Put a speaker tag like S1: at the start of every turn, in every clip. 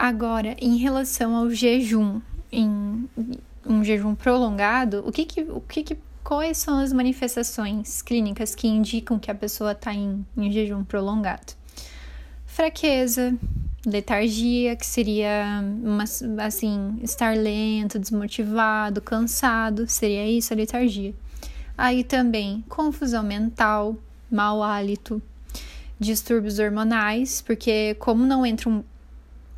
S1: Agora, em relação ao jejum, em um jejum prolongado, o que que, o que, que quais são as manifestações clínicas que indicam que a pessoa está em, em jejum prolongado? Fraqueza, letargia, que seria uma, assim, estar lento, desmotivado, cansado, seria isso a letargia. Aí também confusão mental, mau hálito, distúrbios hormonais, porque como não entram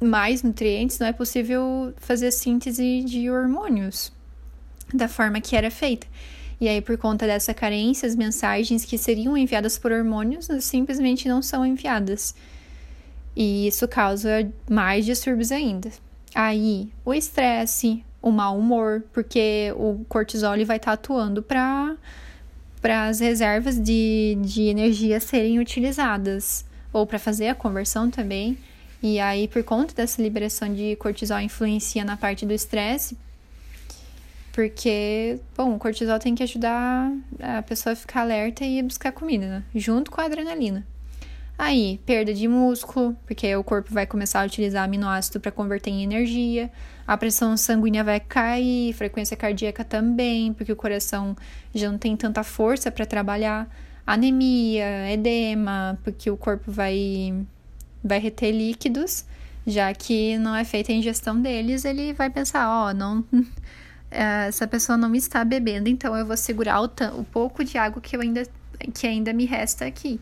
S1: mais nutrientes, não é possível fazer síntese de hormônios da forma que era feita. E aí, por conta dessa carência, as mensagens que seriam enviadas por hormônios simplesmente não são enviadas. E isso causa mais distúrbios ainda. Aí, o estresse, o mau humor, porque o cortisol vai estar tá atuando para para as reservas de, de energia serem utilizadas, ou para fazer a conversão também. E aí, por conta dessa liberação de cortisol, influencia na parte do estresse, porque, bom, o cortisol tem que ajudar a pessoa a ficar alerta e buscar comida, né? junto com a adrenalina. Aí, perda de músculo, porque o corpo vai começar a utilizar aminoácido para converter em energia. A pressão sanguínea vai cair, frequência cardíaca também, porque o coração já não tem tanta força para trabalhar. Anemia, edema, porque o corpo vai vai reter líquidos, já que não é feita a ingestão deles, ele vai pensar, ó, oh, não essa pessoa não está bebendo, então eu vou segurar o, o pouco de água que ainda que ainda me resta aqui.